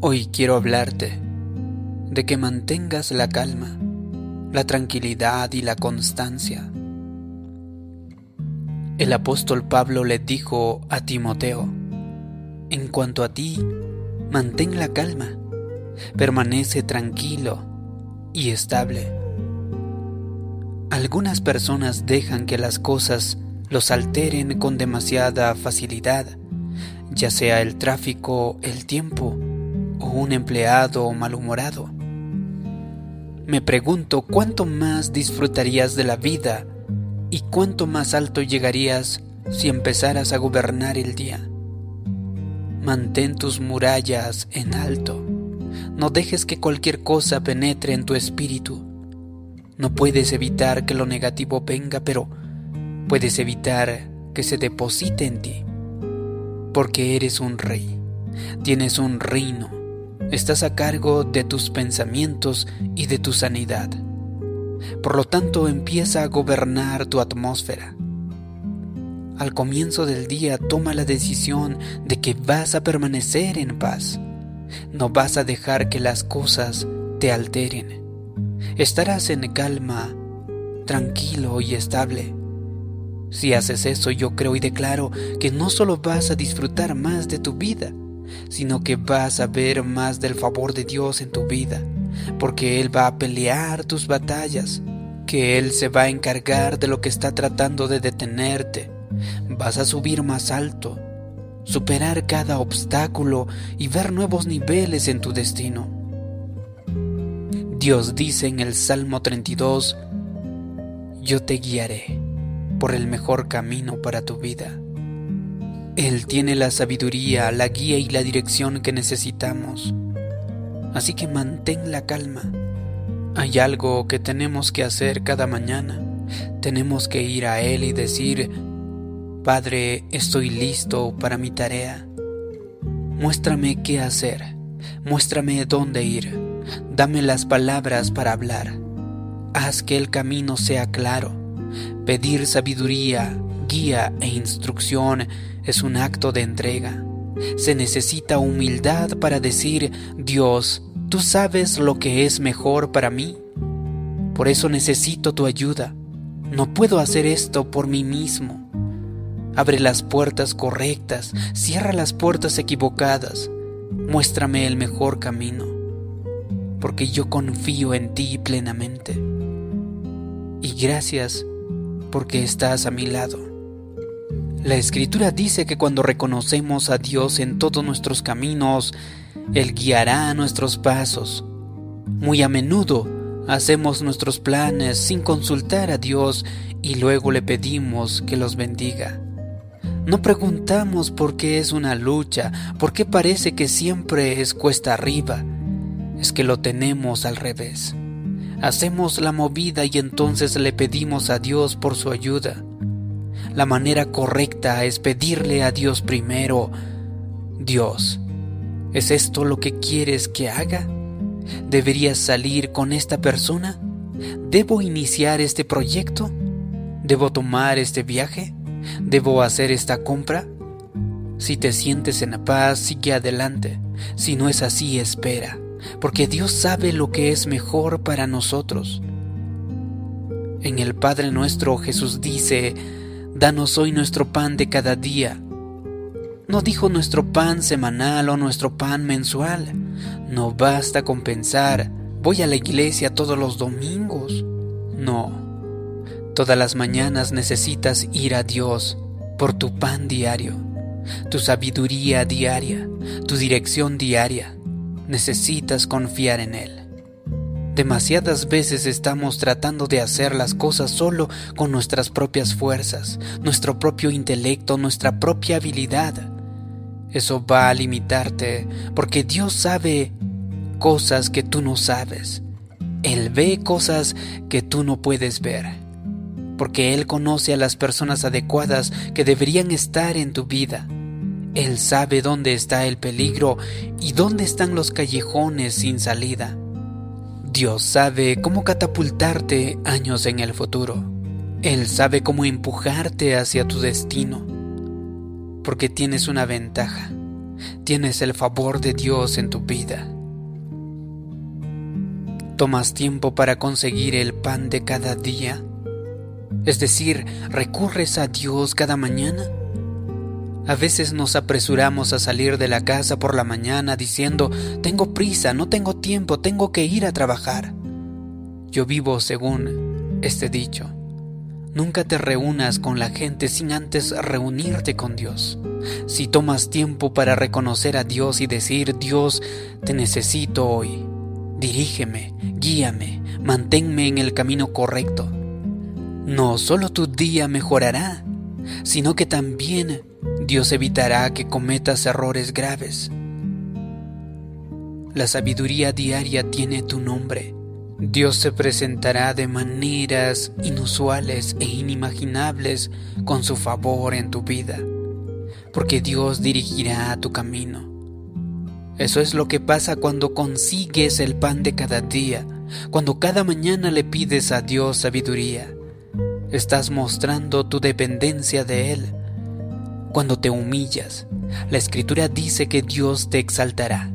Hoy quiero hablarte de que mantengas la calma, la tranquilidad y la constancia. El apóstol Pablo le dijo a Timoteo, en cuanto a ti, mantén la calma, permanece tranquilo y estable. Algunas personas dejan que las cosas los alteren con demasiada facilidad, ya sea el tráfico, el tiempo, un empleado malhumorado. Me pregunto cuánto más disfrutarías de la vida y cuánto más alto llegarías si empezaras a gobernar el día. Mantén tus murallas en alto. No dejes que cualquier cosa penetre en tu espíritu. No puedes evitar que lo negativo venga, pero puedes evitar que se deposite en ti. Porque eres un rey. Tienes un reino Estás a cargo de tus pensamientos y de tu sanidad. Por lo tanto, empieza a gobernar tu atmósfera. Al comienzo del día toma la decisión de que vas a permanecer en paz. No vas a dejar que las cosas te alteren. Estarás en calma, tranquilo y estable. Si haces eso, yo creo y declaro que no solo vas a disfrutar más de tu vida, sino que vas a ver más del favor de Dios en tu vida, porque Él va a pelear tus batallas, que Él se va a encargar de lo que está tratando de detenerte. Vas a subir más alto, superar cada obstáculo y ver nuevos niveles en tu destino. Dios dice en el Salmo 32, yo te guiaré por el mejor camino para tu vida. Él tiene la sabiduría, la guía y la dirección que necesitamos. Así que mantén la calma. Hay algo que tenemos que hacer cada mañana. Tenemos que ir a Él y decir, Padre, estoy listo para mi tarea. Muéstrame qué hacer. Muéstrame dónde ir. Dame las palabras para hablar. Haz que el camino sea claro. Pedir sabiduría, guía e instrucción es un acto de entrega. Se necesita humildad para decir, Dios, tú sabes lo que es mejor para mí. Por eso necesito tu ayuda. No puedo hacer esto por mí mismo. Abre las puertas correctas, cierra las puertas equivocadas. Muéstrame el mejor camino, porque yo confío en ti plenamente. Y gracias porque estás a mi lado. La escritura dice que cuando reconocemos a Dios en todos nuestros caminos, Él guiará nuestros pasos. Muy a menudo hacemos nuestros planes sin consultar a Dios y luego le pedimos que los bendiga. No preguntamos por qué es una lucha, por qué parece que siempre es cuesta arriba. Es que lo tenemos al revés. Hacemos la movida y entonces le pedimos a Dios por su ayuda La manera correcta es pedirle a Dios primero, Dios, ¿es esto lo que quieres que haga? ¿Deberías salir con esta persona? ¿Debo iniciar este proyecto? ¿Debo tomar este viaje? ¿Debo hacer esta compra? Si te sientes en paz, sigue adelante. Si no es así, espera, porque Dios sabe lo que es mejor para nosotros. En el Padre nuestro Jesús dice, Danos hoy nuestro pan de cada día. No dijo nuestro pan semanal o nuestro pan mensual. No basta con pensar, voy a la iglesia todos los domingos. No. Todas las mañanas necesitas ir a Dios por tu pan diario, tu sabiduría diaria, tu dirección diaria. Necesitas confiar en Él. Demasiadas veces estamos tratando de hacer las cosas solo con nuestras propias fuerzas, nuestro propio intelecto, nuestra propia habilidad. Eso va a limitarte porque Dios sabe cosas que tú no sabes. Él ve cosas que tú no puedes ver. Porque Él conoce a las personas adecuadas que deberían estar en tu vida. Él sabe dónde está el peligro y dónde están los callejones sin salida. Dios sabe cómo catapultarte años en el futuro. Él sabe cómo empujarte hacia tu destino. Porque tienes una ventaja. Tienes el favor de Dios en tu vida. ¿Tomas tiempo para conseguir el pan de cada día? Es decir, ¿recurres a Dios cada mañana? A veces nos apresuramos a salir de la casa por la mañana diciendo, tengo prisa, no tengo tiempo, tengo que ir a trabajar. Yo vivo según este dicho. Nunca te reúnas con la gente sin antes reunirte con Dios. Si tomas tiempo para reconocer a Dios y decir, Dios, te necesito hoy, dirígeme, guíame, manténme en el camino correcto. No solo tu día mejorará, sino que también Dios evitará que cometas errores graves. La sabiduría diaria tiene tu nombre. Dios se presentará de maneras inusuales e inimaginables con su favor en tu vida, porque Dios dirigirá tu camino. Eso es lo que pasa cuando consigues el pan de cada día, cuando cada mañana le pides a Dios sabiduría. Estás mostrando tu dependencia de Él cuando te humillas, la escritura dice que Dios te exaltará.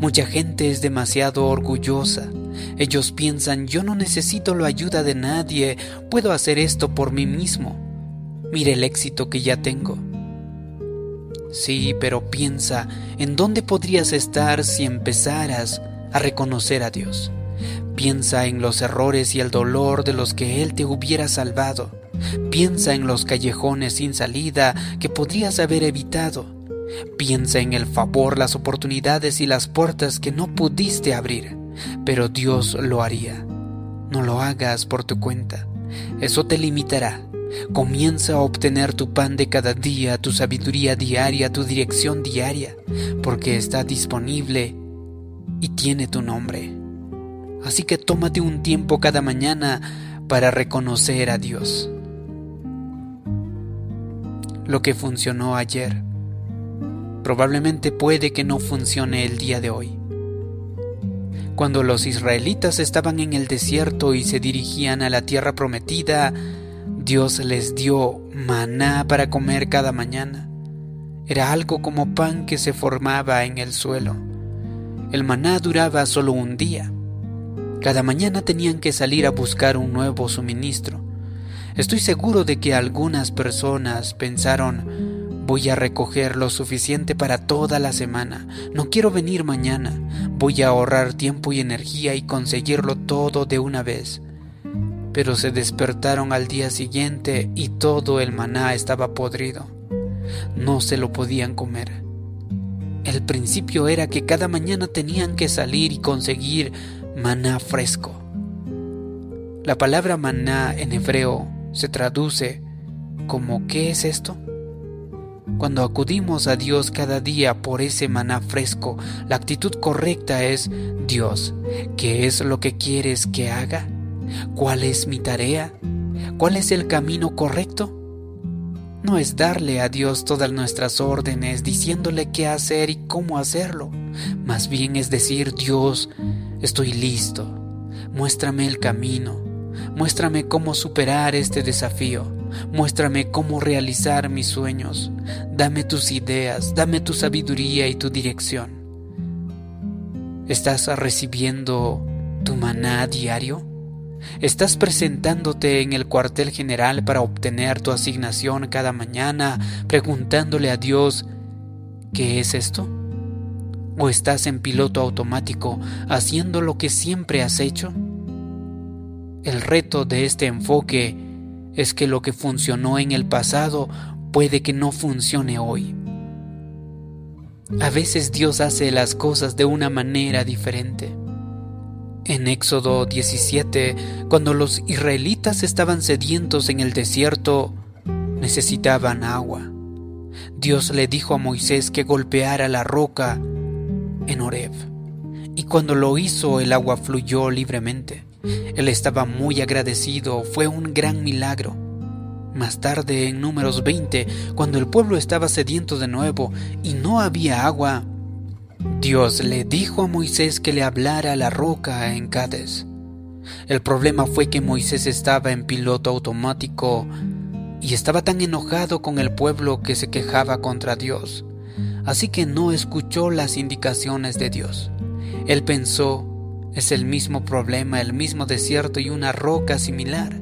Mucha gente es demasiado orgullosa. Ellos piensan, yo no necesito la ayuda de nadie, puedo hacer esto por mí mismo. Mire el éxito que ya tengo. Sí, pero piensa, ¿en dónde podrías estar si empezaras a reconocer a Dios? Piensa en los errores y el dolor de los que Él te hubiera salvado. Piensa en los callejones sin salida que podrías haber evitado. Piensa en el favor, las oportunidades y las puertas que no pudiste abrir, pero Dios lo haría. No lo hagas por tu cuenta. Eso te limitará. Comienza a obtener tu pan de cada día, tu sabiduría diaria, tu dirección diaria, porque está disponible y tiene tu nombre. Así que tómate un tiempo cada mañana para reconocer a Dios lo que funcionó ayer. Probablemente puede que no funcione el día de hoy. Cuando los israelitas estaban en el desierto y se dirigían a la tierra prometida, Dios les dio maná para comer cada mañana. Era algo como pan que se formaba en el suelo. El maná duraba solo un día. Cada mañana tenían que salir a buscar un nuevo suministro. Estoy seguro de que algunas personas pensaron, voy a recoger lo suficiente para toda la semana, no quiero venir mañana, voy a ahorrar tiempo y energía y conseguirlo todo de una vez. Pero se despertaron al día siguiente y todo el maná estaba podrido. No se lo podían comer. El principio era que cada mañana tenían que salir y conseguir maná fresco. La palabra maná en hebreo se traduce como ¿qué es esto? Cuando acudimos a Dios cada día por ese maná fresco, la actitud correcta es, Dios, ¿qué es lo que quieres que haga? ¿Cuál es mi tarea? ¿Cuál es el camino correcto? no es darle a Dios todas nuestras órdenes diciéndole qué hacer y cómo hacerlo. Más bien es decir, Dios, estoy listo. Muéstrame el camino. Muéstrame cómo superar este desafío. Muéstrame cómo realizar mis sueños. Dame tus ideas, dame tu sabiduría y tu dirección. ¿Estás recibiendo tu maná diario? ¿Estás presentándote en el cuartel general para obtener tu asignación cada mañana preguntándole a Dios ¿qué es esto? ¿O estás en piloto automático haciendo lo que siempre has hecho? El reto de este enfoque es que lo que funcionó en el pasado puede que no funcione hoy. A veces Dios hace las cosas de una manera diferente. En Éxodo 17, cuando los israelitas estaban sedientos en el desierto, necesitaban agua. Dios le dijo a Moisés que golpeara la roca en Horeb. Y cuando lo hizo, el agua fluyó libremente. Él estaba muy agradecido, fue un gran milagro. Más tarde, en números 20, cuando el pueblo estaba sediento de nuevo y no había agua, Dios le dijo a Moisés que le hablara a la roca en Cádiz. El problema fue que Moisés estaba en piloto automático y estaba tan enojado con el pueblo que se quejaba contra Dios, así que no escuchó las indicaciones de Dios. Él pensó, es el mismo problema, el mismo desierto y una roca similar.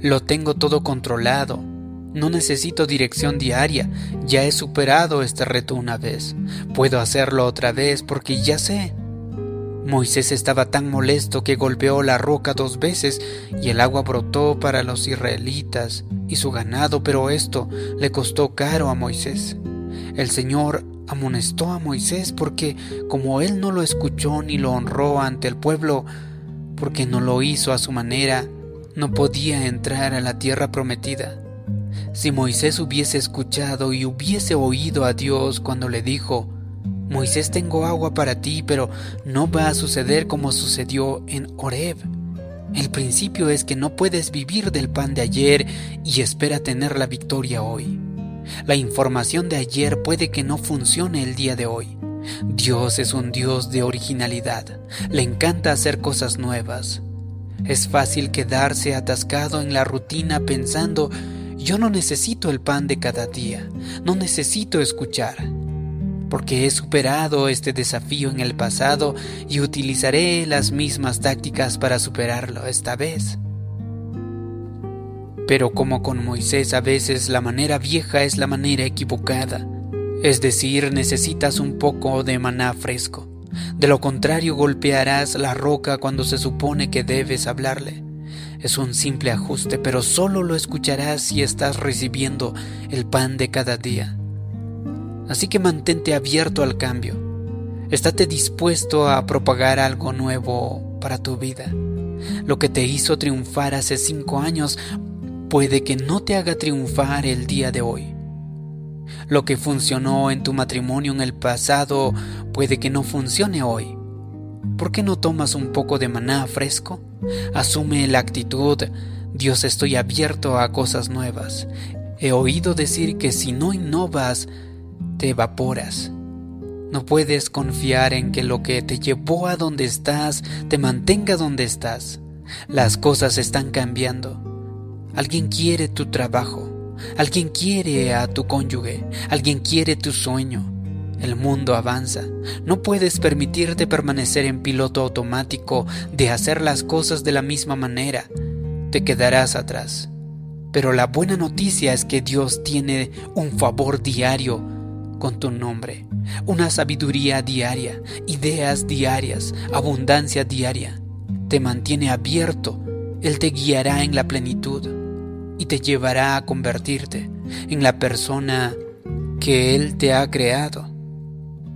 Lo tengo todo controlado, no necesito dirección diaria, ya he superado este reto una vez. Puedo hacerlo otra vez porque ya sé. Moisés estaba tan molesto que golpeó la roca dos veces y el agua brotó para los israelitas y su ganado, pero esto le costó caro a Moisés. El Señor amonestó a Moisés porque como él no lo escuchó ni lo honró ante el pueblo, porque no lo hizo a su manera, no podía entrar a la tierra prometida. Si Moisés hubiese escuchado y hubiese oído a Dios cuando le dijo, Moisés tengo agua para ti, pero no va a suceder como sucedió en Horeb. El principio es que no puedes vivir del pan de ayer y espera tener la victoria hoy. La información de ayer puede que no funcione el día de hoy. Dios es un Dios de originalidad. Le encanta hacer cosas nuevas. Es fácil quedarse atascado en la rutina pensando yo no necesito el pan de cada día, no necesito escuchar, porque he superado este desafío en el pasado y utilizaré las mismas tácticas para superarlo esta vez. Pero como con Moisés a veces la manera vieja es la manera equivocada, es decir, necesitas un poco de maná fresco. De lo contrario golpearás la roca cuando se supone que debes hablarle. Es un simple ajuste, pero solo lo escucharás si estás recibiendo el pan de cada día. Así que mantente abierto al cambio. Estate dispuesto a propagar algo nuevo para tu vida. Lo que te hizo triunfar hace cinco años puede que no te haga triunfar el día de hoy. Lo que funcionó en tu matrimonio en el pasado puede que no funcione hoy. ¿Por qué no tomas un poco de maná fresco? Asume la actitud, Dios estoy abierto a cosas nuevas. He oído decir que si no innovas, te evaporas. No puedes confiar en que lo que te llevó a donde estás te mantenga donde estás. Las cosas están cambiando. Alguien quiere tu trabajo. Alguien quiere a tu cónyuge. Alguien quiere tu sueño. El mundo avanza. No puedes permitirte permanecer en piloto automático de hacer las cosas de la misma manera. Te quedarás atrás. Pero la buena noticia es que Dios tiene un favor diario con tu nombre, una sabiduría diaria, ideas diarias, abundancia diaria. Te mantiene abierto, Él te guiará en la plenitud y te llevará a convertirte en la persona que Él te ha creado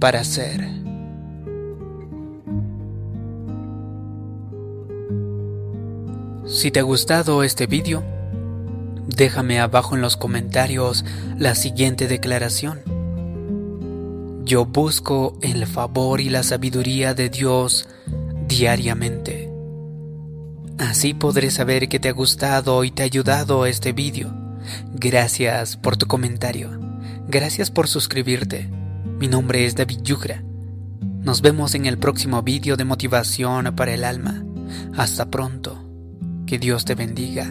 para ser. Si te ha gustado este vídeo, déjame abajo en los comentarios la siguiente declaración. Yo busco el favor y la sabiduría de Dios diariamente. Así podré saber que te ha gustado y te ha ayudado este vídeo. Gracias por tu comentario. Gracias por suscribirte. Mi nombre es David Yugra. Nos vemos en el próximo vídeo de motivación para el alma. Hasta pronto. Que Dios te bendiga.